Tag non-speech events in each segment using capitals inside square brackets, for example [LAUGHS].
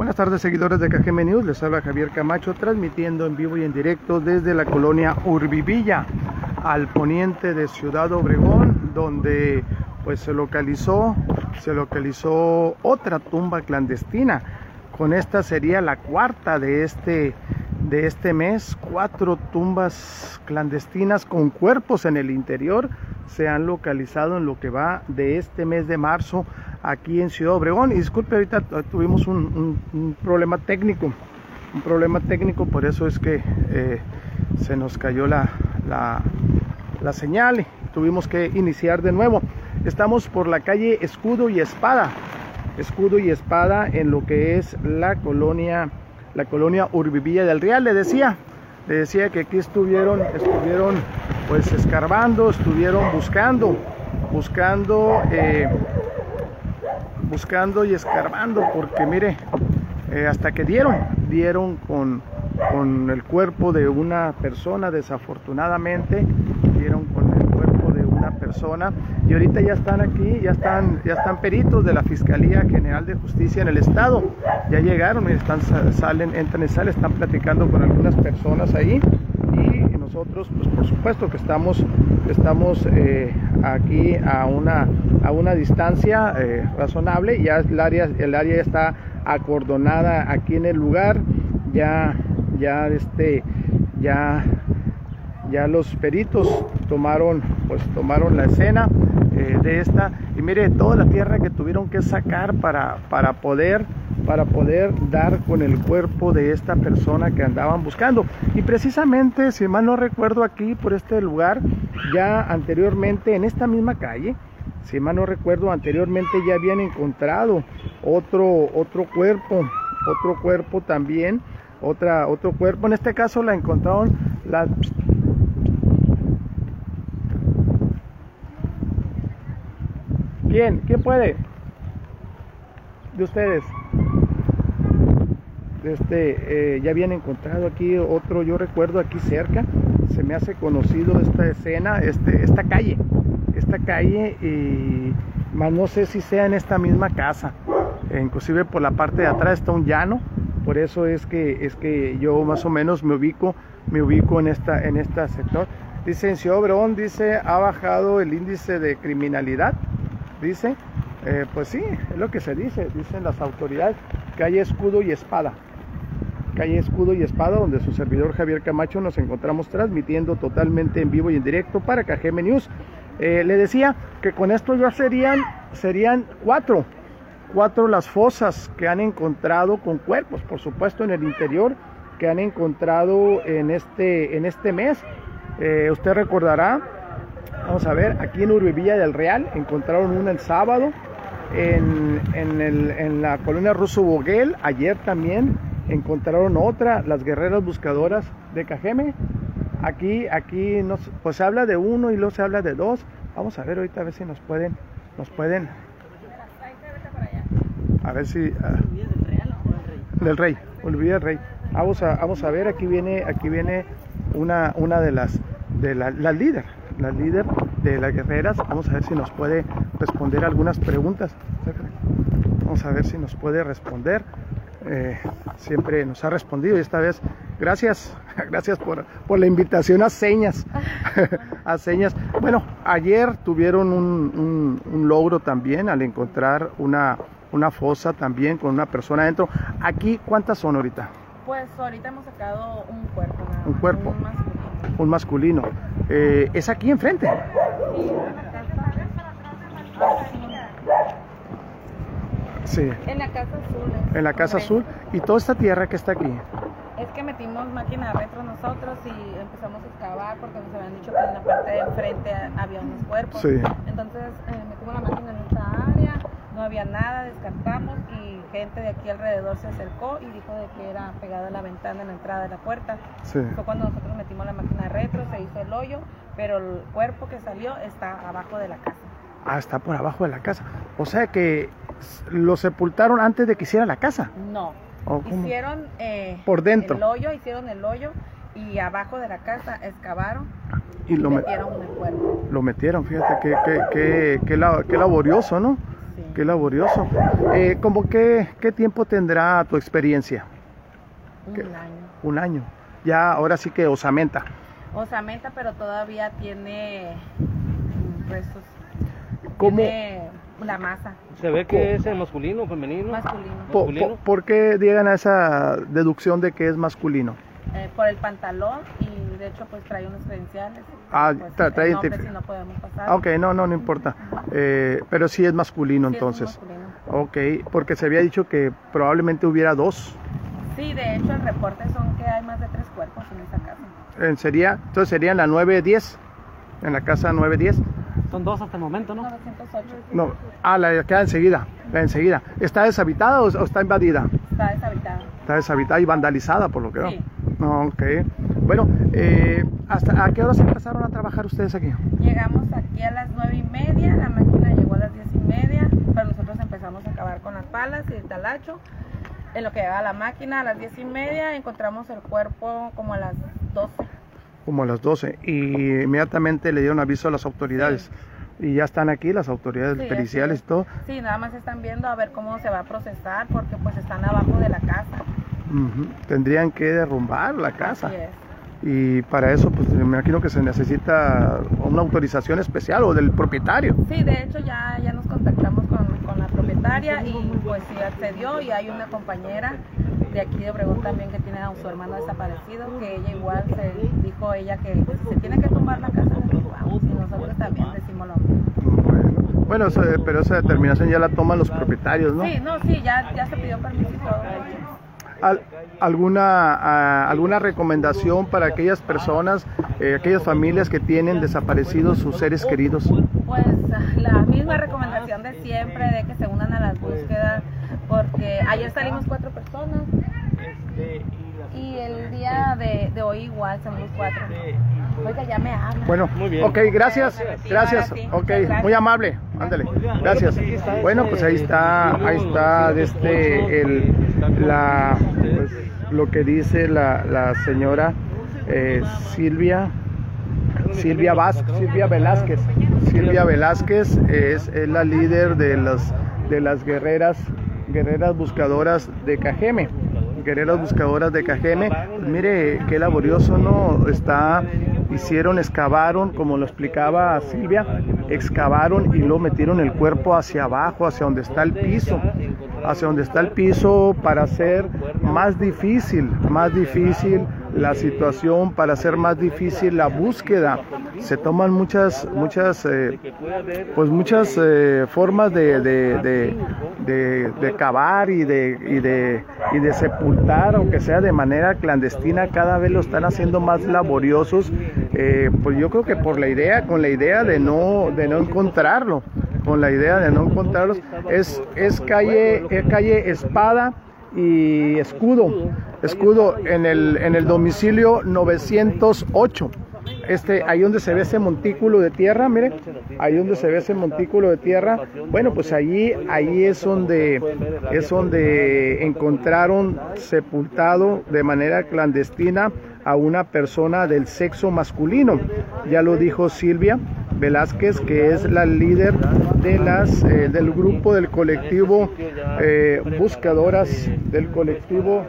Buenas tardes seguidores de KGM News, les habla Javier Camacho transmitiendo en vivo y en directo desde la colonia Urbivilla al poniente de Ciudad Obregón donde pues se localizó se localizó otra tumba clandestina. Con esta sería la cuarta de este de este mes. Cuatro tumbas clandestinas con cuerpos en el interior se han localizado en lo que va de este mes de marzo aquí en Ciudad Obregón. Y disculpe, ahorita tuvimos un, problema técnico, un problema técnico, por eso es que eh, se nos cayó la, la, la señal tuvimos que iniciar de nuevo. Estamos por la calle Escudo y Espada, Escudo y Espada en lo que es la colonia, la colonia Urbivilla del Real. Le decía, le decía que aquí estuvieron, estuvieron pues escarbando, estuvieron buscando, buscando, eh, buscando y escarbando, porque mire, eh, hasta que dieron, dieron con, con el cuerpo de una persona, desafortunadamente, dieron con el cuerpo de una persona y ahorita ya están aquí, ya están, ya están peritos de la Fiscalía General de Justicia en el Estado, ya llegaron, están, salen, entran y salen, están platicando con algunas personas ahí y nosotros pues por supuesto que estamos estamos eh, aquí a una a una distancia eh, razonable. Ya el área el área está acordonada aquí en el lugar. Ya ya este ya ya los peritos tomaron pues tomaron la escena eh, de esta. Y mire toda la tierra que tuvieron que sacar para para poder para poder dar con el cuerpo de esta persona que andaban buscando. Y precisamente, si mal no recuerdo, aquí por este lugar, ya anteriormente en esta misma calle, si mal no recuerdo, anteriormente ya habían encontrado otro, otro cuerpo, otro cuerpo también, otra, otro cuerpo. En este caso la encontraron la Bien, ¿quién puede? De ustedes este, eh, ya habían encontrado aquí otro, yo recuerdo aquí cerca, se me hace conocido esta escena, este, esta calle, esta calle, y más no sé si sea en esta misma casa, inclusive por la parte de atrás está un llano, por eso es que, es que yo más o menos me ubico, me ubico en esta, en este sector. Dice en Ciudad dice, ha bajado el índice de criminalidad, dice, eh, pues sí, es lo que se dice, dicen las autoridades, que hay escudo y espada calle Escudo y Espada, donde su servidor Javier Camacho nos encontramos transmitiendo totalmente en vivo y en directo para KGM News. Eh, le decía que con esto ya serían, serían cuatro, cuatro las fosas que han encontrado con cuerpos, por supuesto en el interior, que han encontrado en este, en este mes. Eh, usted recordará, vamos a ver, aquí en Urbivilla del Real encontraron una el sábado, en, en, el, en la colonia Ruso Boguel, ayer también encontraron otra, las guerreras buscadoras de Cajeme. Aquí, aquí nos, pues se habla de uno y luego se habla de dos. Vamos a ver ahorita a ver si nos pueden, nos pueden. A ver si. Ah, del rey, olvida el rey. Vamos a, vamos a ver, aquí viene, aquí viene una, una de las, de la, la líder, la líder de las guerreras. Vamos a ver si nos puede responder algunas preguntas. Vamos a ver si nos puede responder. Eh, siempre nos ha respondido y esta vez gracias, [LAUGHS] gracias por, la invitación a señas, [LAUGHS] a señas. Bueno, ayer tuvieron un, logro también al encontrar una, una fosa también con una persona adentro. Aquí, ¿cuántas son ahorita? Pues ahorita hemos sacado un cuerpo. un cuerpo. Un masculino. Eh, ¿Es aquí enfrente? Sí. En la casa azul. En la casa azul. ¿Y toda esta tierra que está aquí? Es que metimos máquina retro nosotros y empezamos a excavar porque nos habían dicho que en la parte de enfrente había unos cuerpos. Sí. Entonces eh, metimos la máquina en esta área, no había nada, descartamos y gente de aquí alrededor se acercó y dijo de que era pegada a la ventana en la entrada de la puerta. Sí. Fue cuando nosotros metimos la máquina retro, se hizo el hoyo, pero el cuerpo que salió está abajo de la casa. Ah, está por abajo de la casa. O sea que lo sepultaron antes de que hiciera la casa. No. Hicieron eh, por dentro. El hoyo, hicieron el hoyo y abajo de la casa excavaron y, lo metieron en el cuerpo. Lo metieron, fíjate qué, qué, qué, qué, laborioso, ¿no? Sí. Qué laborioso. Eh, ¿Cómo qué, qué tiempo tendrá tu experiencia? Un año. Un año. Ya, ahora sí que osamenta. Osamenta, pero todavía tiene restos. ¿Cómo? Tiene la masa. ¿Se ve que es masculino o femenino? Masculino. Po- po- ¿Por qué llegan a esa deducción de que es masculino? Eh, por el pantalón y de hecho pues trae unos credenciales. Ah, pues, tra- trae el nombre sí no podemos pasar. Ah, ok, no, no, no importa. Eh, pero sí es masculino Sí, es entonces. masculino. Ok, porque se había dicho que probablemente hubiera dos. Sí, de hecho el reporte son que hay más de tres cuerpos en esta casa. Eh, sería, entonces serían la 910, en la casa 910. Son dos hasta el momento, ¿no? 908 No, ah, la que enseguida, la enseguida. ¿Está deshabitada o, o está invadida? está deshabitada. Está deshabitada y vandalizada por lo que veo. Sí. No, ok. Bueno, eh, ¿hasta a qué horas empezaron a trabajar ustedes aquí? Llegamos aquí a las nueve y media, la máquina llegó a las diez y media, pero nosotros empezamos a acabar con las palas y el talacho. En lo que llegaba la máquina a las diez y media encontramos el cuerpo como a las 12. Como a las 12. Y inmediatamente le dieron aviso a las autoridades. Y ya están aquí las autoridades Sí, periciales y todo. Sí, nada más están viendo a ver cómo se va a procesar porque pues están abajo de la casa. Ujú. Tendrían que derrumbar la casa. Así es. Y para eso, pues me imagino que se necesita una autorización especial o del propietario. Sí, de hecho ya, ya nos contactamos con, con la propietaria y pues sí accedió y hay una compañera de aquí de Obregón también que tiene a su hermano desaparecido, que ella igual se dijo ella que se tiene que tumbar la casa de los y nosotros también decimos lo mismo. Bueno, bueno eso- pero esa determinación ya la toman los propietarios, ¿no? Sí, no, sí, ya, ya se pidió permiso y todo. Al- alguna, ¿Alguna recomendación para aquellas personas, eh, aquellas familias que tienen desaparecidos sus seres queridos? Pues la misma recomendación de siempre, de que se unan a las búsquedas, porque ayer salimos cuatro personas y el día de, de hoy igual salimos cuatro. Oiga, ya me hablan. Bueno, Muy bien. ok, gracias, gracias, Sí, ok, gracias. muy amable, ándale, gracias. Bueno, pues ahí está, ahí está este, el, la, pues, lo que dice la, la señora eh, Silvia, Silvia Vázquez, Silvia Velázquez. Silvia Velázquez es, es la líder de las, de las guerreras, guerreras buscadoras de Cajeme. Guerreras buscadoras de Cajeme. Mire qué laborioso, ¿no? Está, hicieron, excavaron, como lo explicaba Silvia, excavaron y lo metieron el cuerpo hacia abajo, hacia donde está el piso, hacia donde está el piso para hacer más difícil, más difícil la situación, para hacer más difícil la búsqueda. Se toman muchas, muchas, eh, pues muchas eh, formas de, de, de, de- cavar y de, y, de, y de sepultar, aunque sea de manera clandestina, cada vez lo están haciendo más laboriosos. eh, pues yo creo que por la idea, con la idea de no, de no encontrarlo, con la idea de no encontrarlos, es, es calle, es calle Espada y Escudo, Escudo en el, en el domicilio 908. Este, ahí donde se ve ese montículo de tierra, mire, ahí donde se ve ese montículo de tierra, bueno, pues allí, ahí es donde, es donde encontraron sepultado de manera clandestina a una persona del sexo masculino. Ya lo dijo Silvia Velázquez, que es la líder de las, eh, del grupo del colectivo eh, buscadoras, del colectivo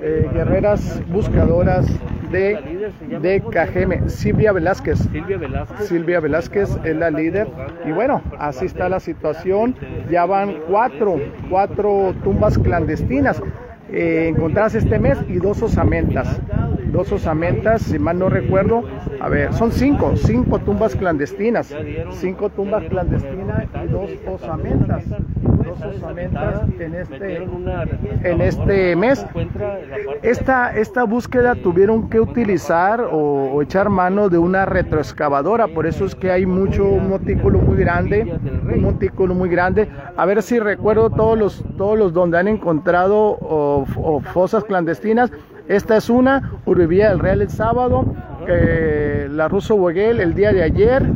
eh, guerreras buscadoras de, de Cajeme. Silvia Velázquez. Silvia Velázquez. Silvia Velázquez es la líder. Y bueno, así está la situación. Ya van cuatro, cuatro tumbas clandestinas eh, encontradas este mes y dos osamentas. Dos osamentas, si mal no recuerdo. A ver, son cinco, cinco tumbas clandestinas. Cinco tumbas clandestinas y dos osamentas. En este, en este mes. Esta, esta búsqueda tuvieron que utilizar o, o echar mano de una retroexcavadora, por eso es que hay mucho, un montículo muy grande, un montículo muy grande. A ver si recuerdo todos los, todos los donde han encontrado o, o fosas clandestinas. Esta es una, Uribía del Real el sábado, eh, la Russo Boguel el día de ayer.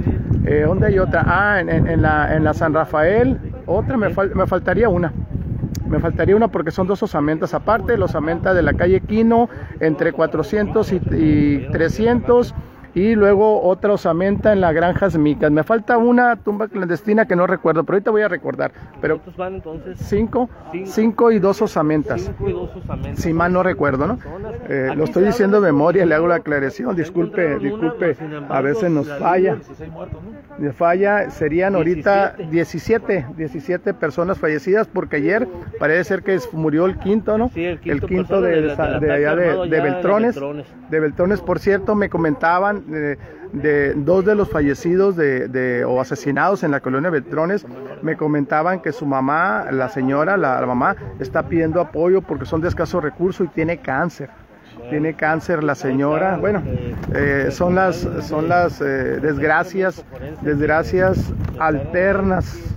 Eh, ¿Dónde hay otra? Ah, en, en- en la, en la San Rafael. Otra, me, fal- me faltaría una. Me faltaría una porque son dos osamentas aparte, la osamenta de la calle Quino entre 400 y, y 300 y luego otra osamenta en la granja Micas. Me falta una tumba clandestina que no recuerdo, pero ahorita voy a recordar. Pero ¿Cuántos van entonces? cinco, cinco y dos osamentas. Cinco y dos osamentas. Si mal no recuerdo, ¿no? Eh, lo estoy diciendo de memoria, le hago la aclaración. Disculpe, disculpe, a veces nos falla. Me falla, serían ahorita 17, 17 personas fallecidas porque ayer parece ser que murió el quinto, ¿no? Sí, el quinto quinto de, de, de allá de, de de. Beltrones. De Beltrones, por cierto, me comentaban eh, de dos de los fallecidos de, de- o asesinados en la colonia Beltrones, me comentaban que su mamá, la señora, la, la mamá, está pidiendo apoyo porque son de escasos recursos y tiene cáncer. Tiene cáncer la señora. Bueno, eh, son las, son las eh, desgracias, desgracias alternas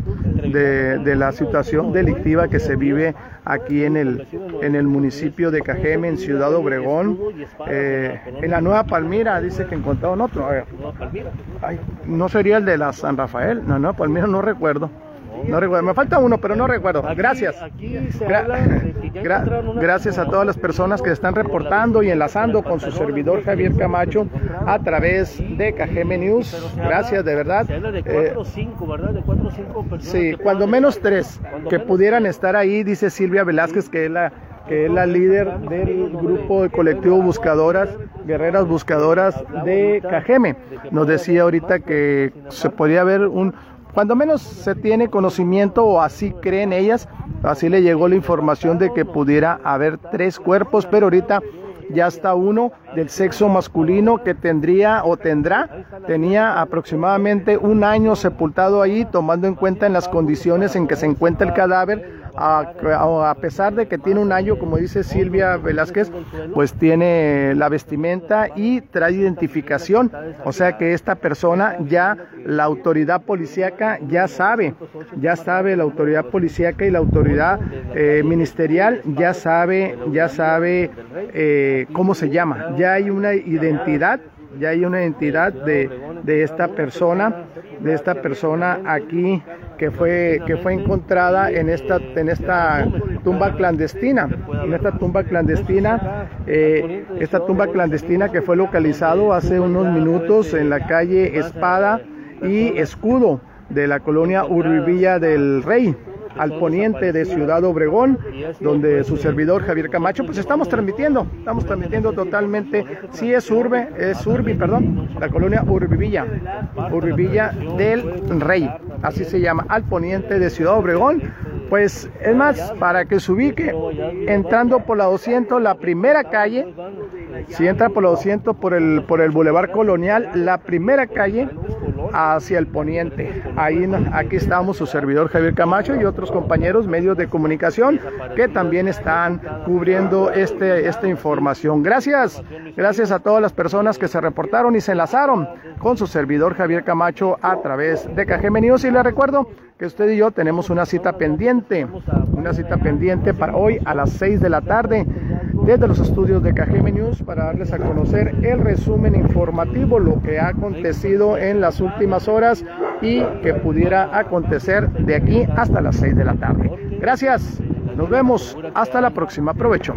de, de la situación delictiva que se vive aquí en el, en el municipio de Cajeme, en Ciudad Obregón, eh, en la Nueva Palmira, dice que encontraron otro. No, sería el de la San Rafael, no, no, Palmira no recuerdo. No recuerdo, me falta uno, pero no recuerdo. Aquí- Gracias. Aquí se Gra- habla de que ya gra- encontraron una- gracias a todas las personas que están reportando y enlazando con su servidor Javier Camacho a través de Cajeme News. Gracias, de verdad. Se habla de cuatro o cinco, ¿verdad? De cuatro o cinco personas. Sí, cuando menos tres que pudieran estar ahí, dice Silvia Velázquez, que es la que es la líder del grupo de colectivo Buscadoras, Guerreras Buscadoras de Cajeme. Nos decía ahorita que se podía ver un, cuando menos se tiene conocimiento o así creen ellas, así le llegó la información de que pudiera haber tres cuerpos, pero ahorita ya está uno del sexo masculino que tendría o tendrá, tenía aproximadamente un año sepultado ahí, tomando en cuenta en las condiciones en que se encuentra el cadáver, a, a pesar de que tiene un año, como dice Silvia Velázquez, pues tiene la vestimenta y trae identificación, o sea que esta persona ya, la autoridad policíaca ya sabe, ya sabe la autoridad policíaca y la autoridad eh, ministerial ya sabe, ya sabe eh, cómo se llama, ya hay una identidad ya hay una identidad de, de esta persona, de esta persona aquí que fue que fue encontrada en esta en esta tumba clandestina, en esta tumba clandestina, eh, esta tumba clandestina que fue localizado hace unos minutos en la calle Espada y Escudo de la colonia Urbivilla del Rey al poniente de Ciudad Obregón, donde su servidor Javier Camacho, pues estamos transmitiendo, estamos transmitiendo totalmente, sí es Urbe, es Urbi, perdón, la colonia Urbivilla, Urbivilla del Rey, así se llama, al poniente de Ciudad Obregón, pues es más, para que se ubique, entrando por la 200, la primera calle, si entra por la 200 por el, por el Boulevard Colonial, la primera calle hacia el poniente. Ahí, aquí estamos su servidor Javier Camacho y otros compañeros, medios de comunicación, que también están cubriendo este, esta información. Gracias, gracias a todas las personas que se reportaron y se enlazaron con su servidor Javier Camacho a través de Cajeme News. Y les recuerdo que usted y yo tenemos una cita pendiente, una cita pendiente para hoy a las 6 de la tarde desde los estudios de Cajeme News para darles a conocer el resumen informativo, lo que ha acontecido en las últimas horas y que pudiera acontecer de aquí hasta las 6 de la tarde. Gracias, nos vemos, hasta la próxima, provecho.